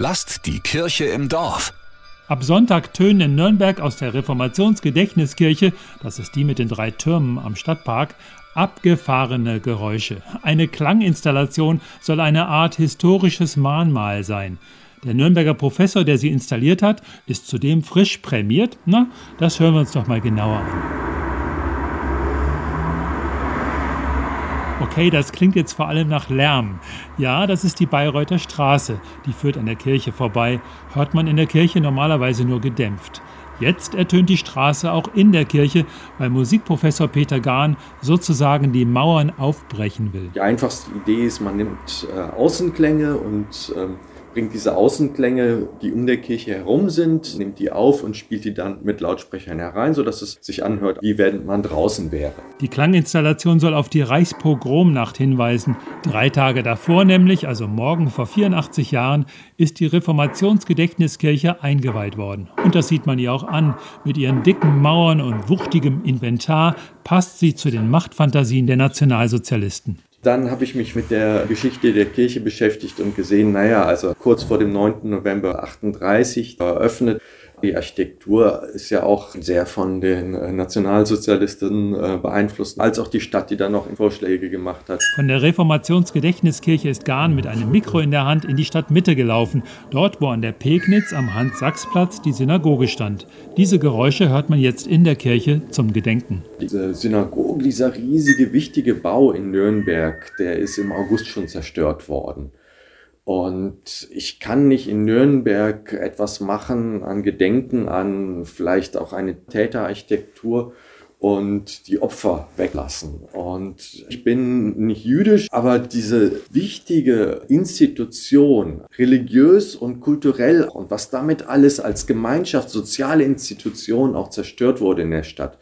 Lasst die Kirche im Dorf. Ab Sonntag tönen in Nürnberg aus der Reformationsgedächtniskirche, das ist die mit den drei Türmen am Stadtpark, abgefahrene Geräusche. Eine Klanginstallation soll eine Art historisches Mahnmal sein. Der Nürnberger Professor, der sie installiert hat, ist zudem frisch prämiert. Na, das hören wir uns doch mal genauer an. Okay, das klingt jetzt vor allem nach Lärm. Ja, das ist die Bayreuther Straße, die führt an der Kirche vorbei. Hört man in der Kirche normalerweise nur gedämpft. Jetzt ertönt die Straße auch in der Kirche, weil Musikprofessor Peter Gahn sozusagen die Mauern aufbrechen will. Die einfachste Idee ist, man nimmt äh, Außenklänge und ähm, bringt diese Außenklänge, die um der Kirche herum sind, nimmt die auf und spielt die dann mit Lautsprechern herein, sodass es sich anhört, wie wenn man draußen wäre. Die Klanginstallation soll auf die Reichspogromnacht hinweisen. Drei Tage davor nämlich, also morgen vor 84 Jahren, ist die Reformationsgedächtniskirche eingeweiht worden. Und das sieht man ihr auch an. Mit ihren dicken Mauern und wuchtigem Inventar passt sie zu den Machtfantasien der Nationalsozialisten. Dann habe ich mich mit der Geschichte der Kirche beschäftigt und gesehen, naja, also kurz vor dem 9. November 38 eröffnet die Architektur ist ja auch sehr von den äh, Nationalsozialisten äh, beeinflusst, als auch die Stadt, die da noch Vorschläge gemacht hat. Von der Reformationsgedächtniskirche ist Gahn mit einem Mikro in der Hand in die Stadtmitte gelaufen, dort, wo an der Pegnitz am Hans-Sachs-Platz die Synagoge stand. Diese Geräusche hört man jetzt in der Kirche zum Gedenken. Diese Synagoge, dieser riesige, wichtige Bau in Nürnberg, der ist im August schon zerstört worden. Und ich kann nicht in Nürnberg etwas machen an Gedenken, an vielleicht auch eine Täterarchitektur und die Opfer weglassen. Und ich bin nicht jüdisch, aber diese wichtige Institution, religiös und kulturell und was damit alles als Gemeinschaft, soziale Institution auch zerstört wurde in der Stadt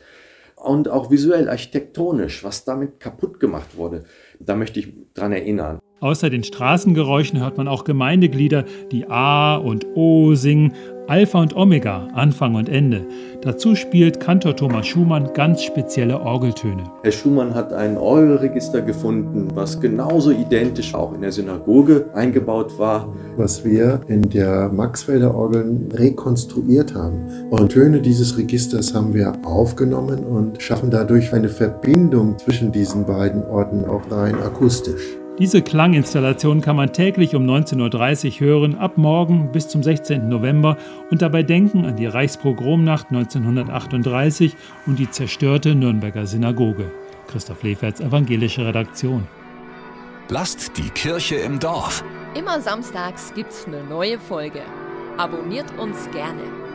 und auch visuell, architektonisch, was damit kaputt gemacht wurde, da möchte ich dran erinnern. Außer den Straßengeräuschen hört man auch Gemeindeglieder, die A und O singen, Alpha und Omega, Anfang und Ende. Dazu spielt Kantor Thomas Schumann ganz spezielle Orgeltöne. Herr Schumann hat ein Orgelregister gefunden, was genauso identisch auch in der Synagoge eingebaut war. Was wir in der Maxfelder Orgeln rekonstruiert haben. Und Töne dieses Registers haben wir aufgenommen und schaffen dadurch eine Verbindung zwischen diesen beiden Orten auch rein akustisch. Diese Klanginstallation kann man täglich um 19.30 Uhr hören, ab morgen bis zum 16. November und dabei denken an die Reichspogromnacht 1938 und die zerstörte Nürnberger Synagoge. Christoph Leferts evangelische Redaktion. Lasst die Kirche im Dorf. Immer samstags gibt's eine neue Folge. Abonniert uns gerne.